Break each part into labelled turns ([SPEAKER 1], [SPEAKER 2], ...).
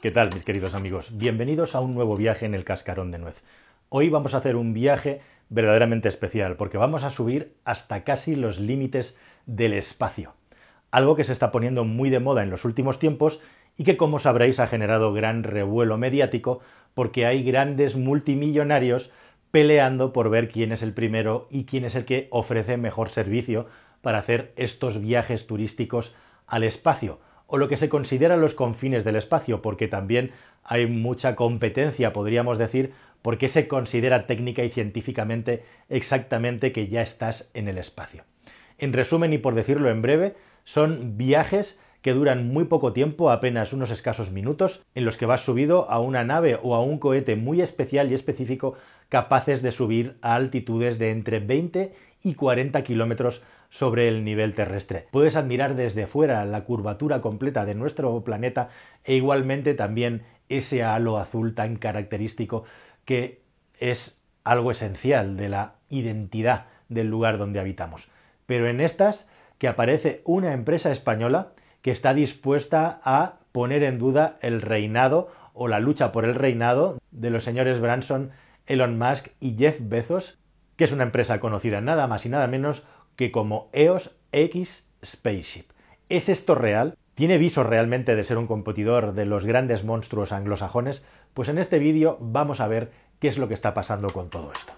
[SPEAKER 1] ¿Qué tal, mis queridos amigos? Bienvenidos a un nuevo viaje en el cascarón de nuez. Hoy vamos a hacer un viaje verdaderamente especial porque vamos a subir hasta casi los límites del espacio. Algo que se está poniendo muy de moda en los últimos tiempos y que, como sabréis, ha generado gran revuelo mediático porque hay grandes multimillonarios peleando por ver quién es el primero y quién es el que ofrece mejor servicio para hacer estos viajes turísticos al espacio o lo que se considera los confines del espacio, porque también hay mucha competencia, podríamos decir, porque se considera técnica y científicamente exactamente que ya estás en el espacio. En resumen y por decirlo en breve, son viajes que duran muy poco tiempo, apenas unos escasos minutos, en los que vas subido a una nave o a un cohete muy especial y específico capaces de subir a altitudes de entre 20 y 40 kilómetros sobre el nivel terrestre. Puedes admirar desde fuera la curvatura completa de nuestro planeta e igualmente también ese halo azul tan característico que es algo esencial de la identidad del lugar donde habitamos. Pero en estas que aparece una empresa española que está dispuesta a poner en duda el reinado o la lucha por el reinado de los señores Branson, Elon Musk y Jeff Bezos, que es una empresa conocida nada más y nada menos que como EOS X Spaceship. ¿Es esto real? ¿Tiene viso realmente de ser un competidor de los grandes monstruos anglosajones? Pues en este vídeo vamos a ver qué es lo que está pasando con todo esto.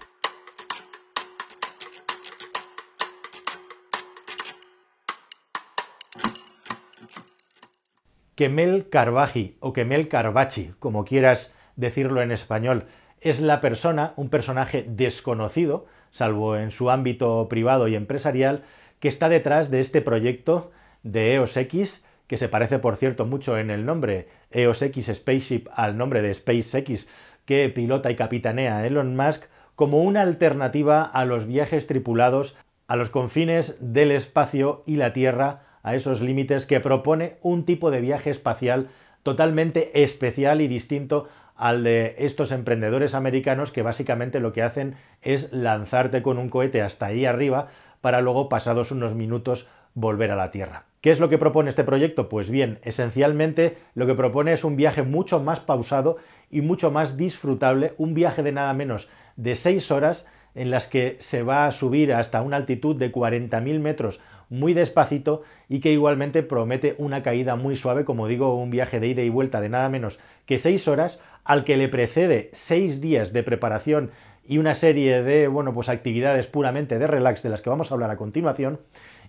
[SPEAKER 1] Kemel Carvaji o Kemel Carvachi, como quieras decirlo en español, es la persona, un personaje desconocido, salvo en su ámbito privado y empresarial, que está detrás de este proyecto de EOS X, que se parece, por cierto, mucho en el nombre EOS X Spaceship al nombre de SpaceX, que pilota y capitanea Elon Musk, como una alternativa a los viajes tripulados a los confines del espacio y la Tierra, a esos límites que propone un tipo de viaje espacial totalmente especial y distinto al de estos emprendedores americanos que básicamente lo que hacen es lanzarte con un cohete hasta ahí arriba para luego, pasados unos minutos, volver a la Tierra. ¿Qué es lo que propone este proyecto? Pues bien, esencialmente lo que propone es un viaje mucho más pausado y mucho más disfrutable, un viaje de nada menos de seis horas en las que se va a subir hasta una altitud de 40.000 metros muy despacito y que igualmente promete una caída muy suave, como digo, un viaje de ida y vuelta de nada menos que seis horas, al que le precede seis días de preparación y una serie de, bueno, pues actividades puramente de relax de las que vamos a hablar a continuación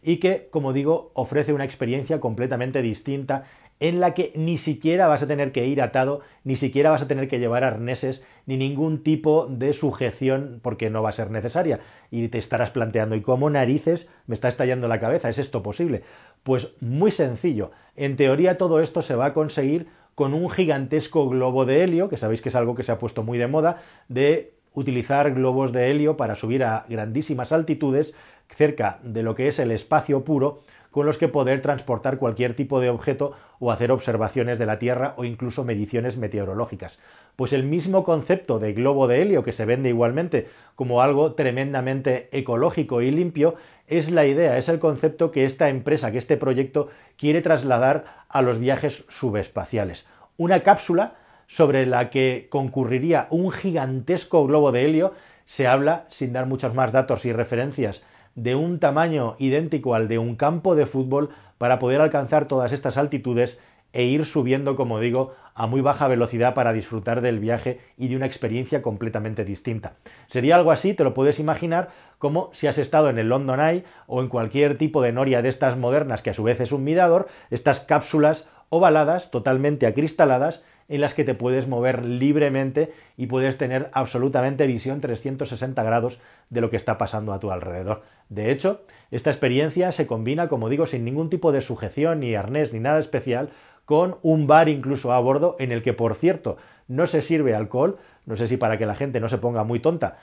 [SPEAKER 1] y que, como digo, ofrece una experiencia completamente distinta en la que ni siquiera vas a tener que ir atado, ni siquiera vas a tener que llevar arneses, ni ningún tipo de sujeción, porque no va a ser necesaria. Y te estarás planteando, ¿y cómo narices me está estallando la cabeza? ¿Es esto posible? Pues muy sencillo. En teoría todo esto se va a conseguir con un gigantesco globo de helio, que sabéis que es algo que se ha puesto muy de moda, de utilizar globos de helio para subir a grandísimas altitudes cerca de lo que es el espacio puro, con los que poder transportar cualquier tipo de objeto o hacer observaciones de la Tierra o incluso mediciones meteorológicas. Pues el mismo concepto de globo de helio que se vende igualmente como algo tremendamente ecológico y limpio es la idea, es el concepto que esta empresa, que este proyecto quiere trasladar a los viajes subespaciales. Una cápsula sobre la que concurriría un gigantesco globo de helio, se habla, sin dar muchos más datos y referencias, de un tamaño idéntico al de un campo de fútbol para poder alcanzar todas estas altitudes e ir subiendo, como digo, a muy baja velocidad para disfrutar del viaje y de una experiencia completamente distinta. Sería algo así, te lo puedes imaginar, como si has estado en el London Eye o en cualquier tipo de noria de estas modernas, que a su vez es un mirador, estas cápsulas ovaladas, totalmente acristaladas, en las que te puedes mover libremente y puedes tener absolutamente visión 360 grados de lo que está pasando a tu alrededor. De hecho, esta experiencia se combina, como digo, sin ningún tipo de sujeción, ni arnés, ni nada especial, con un bar incluso a bordo en el que, por cierto, no se sirve alcohol, no sé si para que la gente no se ponga muy tonta,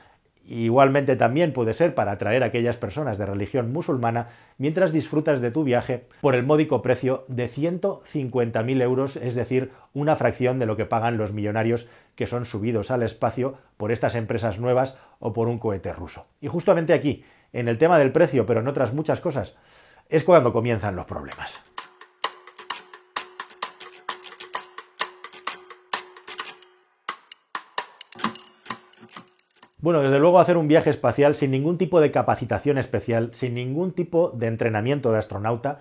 [SPEAKER 1] Igualmente también puede ser para atraer a aquellas personas de religión musulmana mientras disfrutas de tu viaje por el módico precio de 150.000 euros, es decir, una fracción de lo que pagan los millonarios que son subidos al espacio por estas empresas nuevas o por un cohete ruso. Y justamente aquí, en el tema del precio, pero en otras muchas cosas, es cuando comienzan los problemas. Bueno, desde luego hacer un viaje espacial sin ningún tipo de capacitación especial, sin ningún tipo de entrenamiento de astronauta,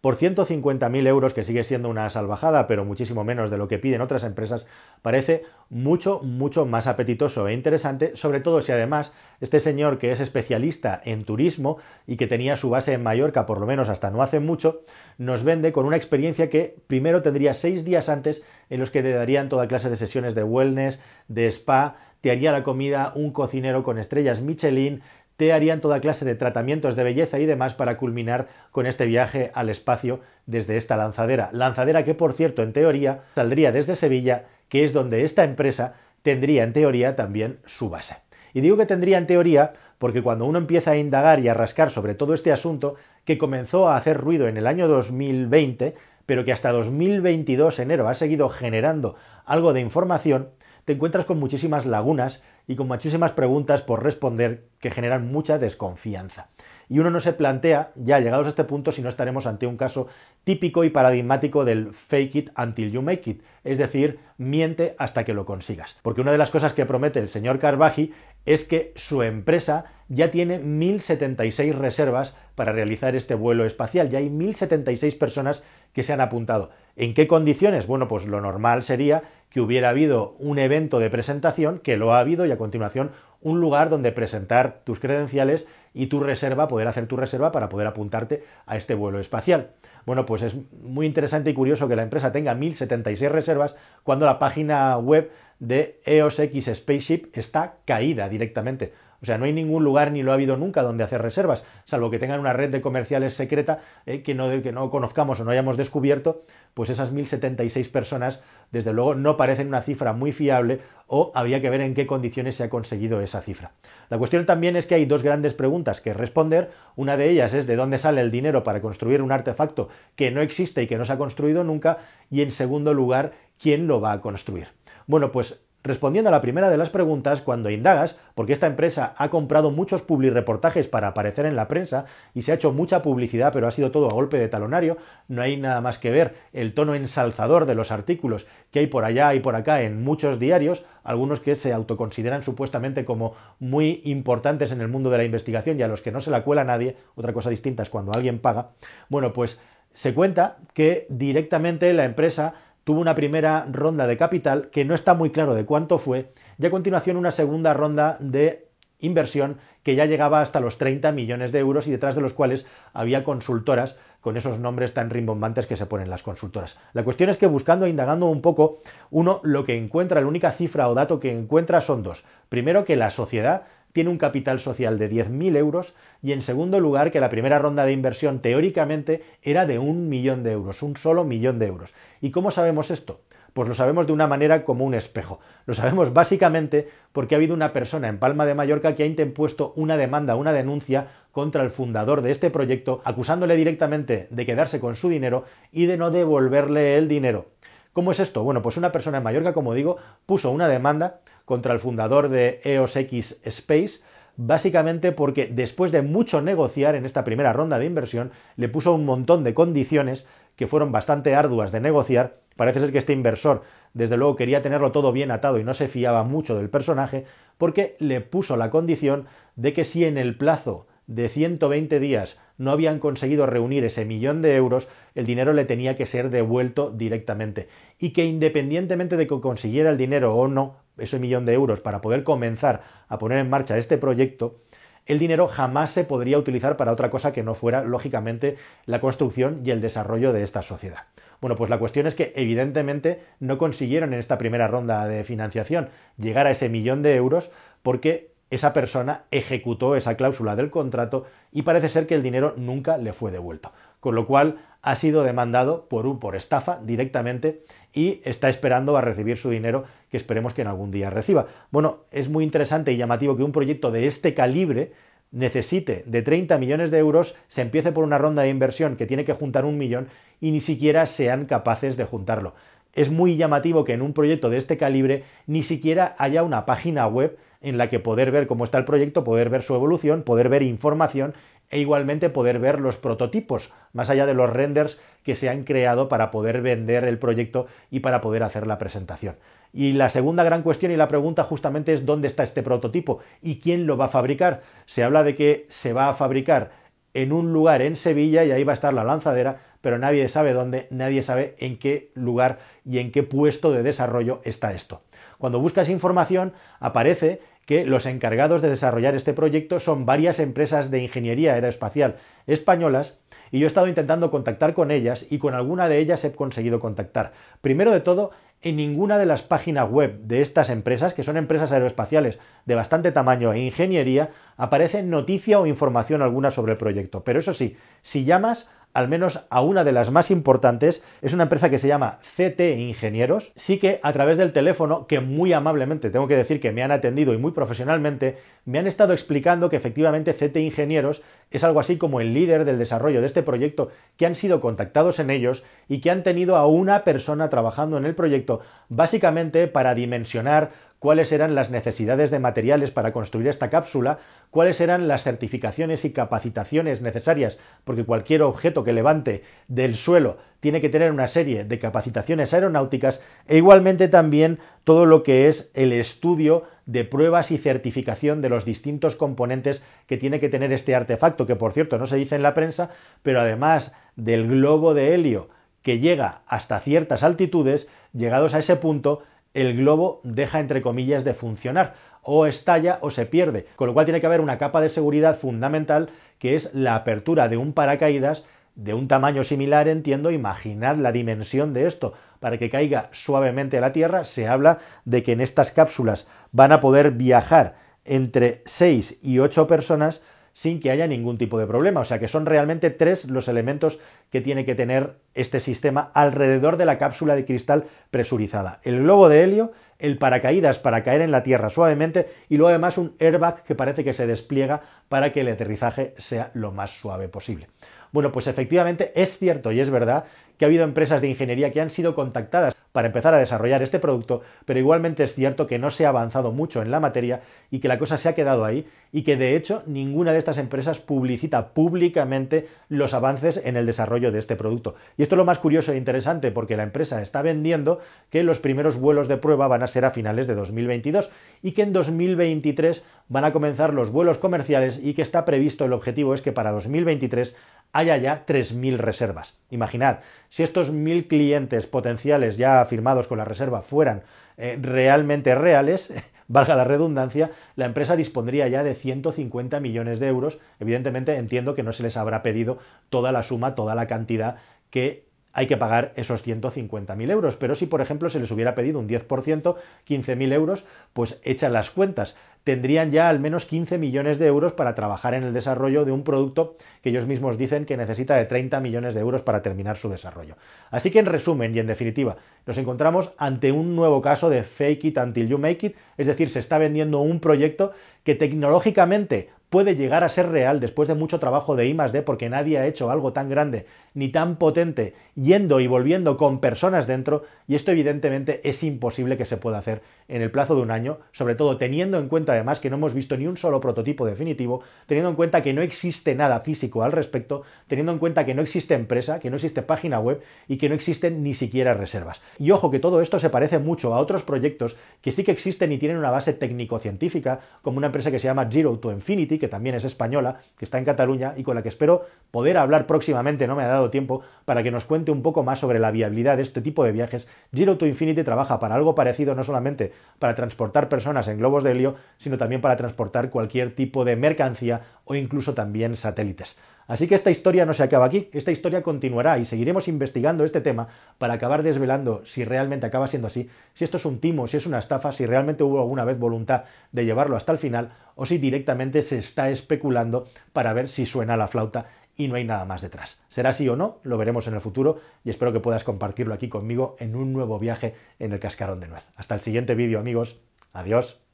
[SPEAKER 1] por 150.000 euros, que sigue siendo una salvajada, pero muchísimo menos de lo que piden otras empresas, parece mucho, mucho más apetitoso e interesante, sobre todo si además este señor que es especialista en turismo y que tenía su base en Mallorca, por lo menos hasta no hace mucho, nos vende con una experiencia que primero tendría seis días antes en los que te darían toda clase de sesiones de wellness, de spa, te haría la comida un cocinero con estrellas Michelin, te harían toda clase de tratamientos de belleza y demás para culminar con este viaje al espacio desde esta lanzadera. Lanzadera que, por cierto, en teoría saldría desde Sevilla, que es donde esta empresa tendría en teoría también su base. Y digo que tendría en teoría porque cuando uno empieza a indagar y a rascar sobre todo este asunto, que comenzó a hacer ruido en el año 2020, pero que hasta 2022 enero ha seguido generando algo de información, te encuentras con muchísimas lagunas y con muchísimas preguntas por responder que generan mucha desconfianza. Y uno no se plantea, ya llegados a este punto, si no estaremos ante un caso típico y paradigmático del fake it until you make it, es decir, miente hasta que lo consigas. Porque una de las cosas que promete el señor Carvaji es que su empresa ya tiene 1076 reservas para realizar este vuelo espacial. Ya hay 1076 personas que se han apuntado. ¿En qué condiciones? Bueno, pues lo normal sería que hubiera habido un evento de presentación, que lo ha habido, y a continuación un lugar donde presentar tus credenciales y tu reserva, poder hacer tu reserva para poder apuntarte a este vuelo espacial. Bueno, pues es muy interesante y curioso que la empresa tenga 1076 reservas cuando la página web de EOS Spaceship está caída directamente. O sea, no hay ningún lugar ni lo ha habido nunca donde hacer reservas, salvo que tengan una red de comerciales secreta eh, que, no, que no conozcamos o no hayamos descubierto, pues esas 1076 personas, desde luego, no parecen una cifra muy fiable o había que ver en qué condiciones se ha conseguido esa cifra. La cuestión también es que hay dos grandes preguntas que responder. Una de ellas es de dónde sale el dinero para construir un artefacto que no existe y que no se ha construido nunca. Y en segundo lugar, ¿quién lo va a construir? Bueno, pues Respondiendo a la primera de las preguntas, cuando indagas, porque esta empresa ha comprado muchos reportajes para aparecer en la prensa y se ha hecho mucha publicidad, pero ha sido todo a golpe de talonario, no hay nada más que ver el tono ensalzador de los artículos que hay por allá y por acá en muchos diarios, algunos que se autoconsideran supuestamente como muy importantes en el mundo de la investigación y a los que no se la cuela nadie, otra cosa distinta es cuando alguien paga. Bueno, pues se cuenta que directamente la empresa tuvo una primera ronda de capital que no está muy claro de cuánto fue, y a continuación una segunda ronda de inversión que ya llegaba hasta los 30 millones de euros y detrás de los cuales había consultoras con esos nombres tan rimbombantes que se ponen las consultoras. La cuestión es que buscando e indagando un poco, uno lo que encuentra, la única cifra o dato que encuentra son dos. Primero, que la sociedad tiene un capital social de 10.000 euros y en segundo lugar que la primera ronda de inversión teóricamente era de un millón de euros, un solo millón de euros. ¿Y cómo sabemos esto? Pues lo sabemos de una manera como un espejo. Lo sabemos básicamente porque ha habido una persona en Palma de Mallorca que ha interpuesto una demanda, una denuncia contra el fundador de este proyecto, acusándole directamente de quedarse con su dinero y de no devolverle el dinero. ¿Cómo es esto? Bueno, pues una persona en Mallorca, como digo, puso una demanda contra el fundador de EOS X Space, básicamente porque después de mucho negociar en esta primera ronda de inversión, le puso un montón de condiciones que fueron bastante arduas de negociar. Parece ser que este inversor, desde luego, quería tenerlo todo bien atado y no se fiaba mucho del personaje, porque le puso la condición de que si en el plazo de 120 días no habían conseguido reunir ese millón de euros, el dinero le tenía que ser devuelto directamente. Y que independientemente de que consiguiera el dinero o no, ese millón de euros, para poder comenzar a poner en marcha este proyecto, el dinero jamás se podría utilizar para otra cosa que no fuera, lógicamente, la construcción y el desarrollo de esta sociedad. Bueno, pues la cuestión es que evidentemente no consiguieron en esta primera ronda de financiación llegar a ese millón de euros porque esa persona ejecutó esa cláusula del contrato y parece ser que el dinero nunca le fue devuelto. Con lo cual ha sido demandado por, un, por estafa directamente y está esperando a recibir su dinero que esperemos que en algún día reciba. Bueno, es muy interesante y llamativo que un proyecto de este calibre necesite de 30 millones de euros, se empiece por una ronda de inversión que tiene que juntar un millón y ni siquiera sean capaces de juntarlo. Es muy llamativo que en un proyecto de este calibre ni siquiera haya una página web en la que poder ver cómo está el proyecto, poder ver su evolución, poder ver información e igualmente poder ver los prototipos, más allá de los renders que se han creado para poder vender el proyecto y para poder hacer la presentación. Y la segunda gran cuestión y la pregunta justamente es dónde está este prototipo y quién lo va a fabricar. Se habla de que se va a fabricar en un lugar en Sevilla y ahí va a estar la lanzadera, pero nadie sabe dónde, nadie sabe en qué lugar y en qué puesto de desarrollo está esto. Cuando buscas información aparece que los encargados de desarrollar este proyecto son varias empresas de ingeniería aeroespacial españolas y yo he estado intentando contactar con ellas y con alguna de ellas he conseguido contactar. Primero de todo, en ninguna de las páginas web de estas empresas, que son empresas aeroespaciales de bastante tamaño e ingeniería, aparece noticia o información alguna sobre el proyecto. Pero eso sí, si llamas al menos a una de las más importantes, es una empresa que se llama CT Ingenieros, sí que a través del teléfono, que muy amablemente tengo que decir que me han atendido y muy profesionalmente, me han estado explicando que efectivamente CT Ingenieros es algo así como el líder del desarrollo de este proyecto, que han sido contactados en ellos y que han tenido a una persona trabajando en el proyecto básicamente para dimensionar cuáles eran las necesidades de materiales para construir esta cápsula, cuáles eran las certificaciones y capacitaciones necesarias, porque cualquier objeto que levante del suelo tiene que tener una serie de capacitaciones aeronáuticas e igualmente también todo lo que es el estudio de pruebas y certificación de los distintos componentes que tiene que tener este artefacto, que por cierto no se dice en la prensa, pero además del globo de helio que llega hasta ciertas altitudes, llegados a ese punto, el globo deja entre comillas de funcionar. O estalla o se pierde, con lo cual tiene que haber una capa de seguridad fundamental que es la apertura de un paracaídas de un tamaño similar, entiendo, imaginad la dimensión de esto, para que caiga suavemente a la Tierra, se habla de que en estas cápsulas van a poder viajar entre 6 y 8 personas sin que haya ningún tipo de problema. O sea que son realmente tres los elementos que tiene que tener este sistema alrededor de la cápsula de cristal presurizada. El globo de helio, el paracaídas para caer en la Tierra suavemente y luego además un airbag que parece que se despliega para que el aterrizaje sea lo más suave posible. Bueno, pues efectivamente es cierto y es verdad que ha habido empresas de ingeniería que han sido contactadas para empezar a desarrollar este producto, pero igualmente es cierto que no se ha avanzado mucho en la materia y que la cosa se ha quedado ahí y que de hecho ninguna de estas empresas publicita públicamente los avances en el desarrollo de este producto. Y esto es lo más curioso e interesante porque la empresa está vendiendo que los primeros vuelos de prueba van a ser a finales de 2022 y que en 2023 van a comenzar los vuelos comerciales y que está previsto el objetivo es que para 2023 haya ya 3.000 reservas. Imaginad, si estos 1.000 clientes potenciales ya firmados con la reserva fueran eh, realmente reales, valga la redundancia, la empresa dispondría ya de 150 millones de euros. Evidentemente entiendo que no se les habrá pedido toda la suma, toda la cantidad que hay que pagar esos 150.000 euros. Pero si, por ejemplo, se les hubiera pedido un 10%, 15.000 euros, pues echan las cuentas tendrían ya al menos 15 millones de euros para trabajar en el desarrollo de un producto que ellos mismos dicen que necesita de 30 millones de euros para terminar su desarrollo. Así que en resumen y en definitiva, nos encontramos ante un nuevo caso de fake it until you make it, es decir, se está vendiendo un proyecto que tecnológicamente puede llegar a ser real después de mucho trabajo de I D, porque nadie ha hecho algo tan grande ni tan potente yendo y volviendo con personas dentro, y esto evidentemente es imposible que se pueda hacer en el plazo de un año, sobre todo teniendo en cuenta además que no hemos visto ni un solo prototipo definitivo, teniendo en cuenta que no existe nada físico al respecto, teniendo en cuenta que no existe empresa, que no existe página web y que no existen ni siquiera reservas. Y ojo que todo esto se parece mucho a otros proyectos que sí que existen y tienen una base técnico-científica, como una empresa que se llama Zero to Infinity, que también es española, que está en Cataluña y con la que espero poder hablar próximamente, no me ha dado tiempo, para que nos cuente un poco más sobre la viabilidad de este tipo de viajes. Zero to Infinity trabaja para algo parecido no solamente para transportar personas en globos de helio, sino también para transportar cualquier tipo de mercancía o incluso también satélites. Así que esta historia no se acaba aquí, esta historia continuará y seguiremos investigando este tema para acabar desvelando si realmente acaba siendo así, si esto es un timo, si es una estafa, si realmente hubo alguna vez voluntad de llevarlo hasta el final o si directamente se está especulando para ver si suena la flauta y no hay nada más detrás. ¿Será así o no? Lo veremos en el futuro y espero que puedas compartirlo aquí conmigo en un nuevo viaje en el cascarón de nuez. Hasta el siguiente vídeo amigos. Adiós.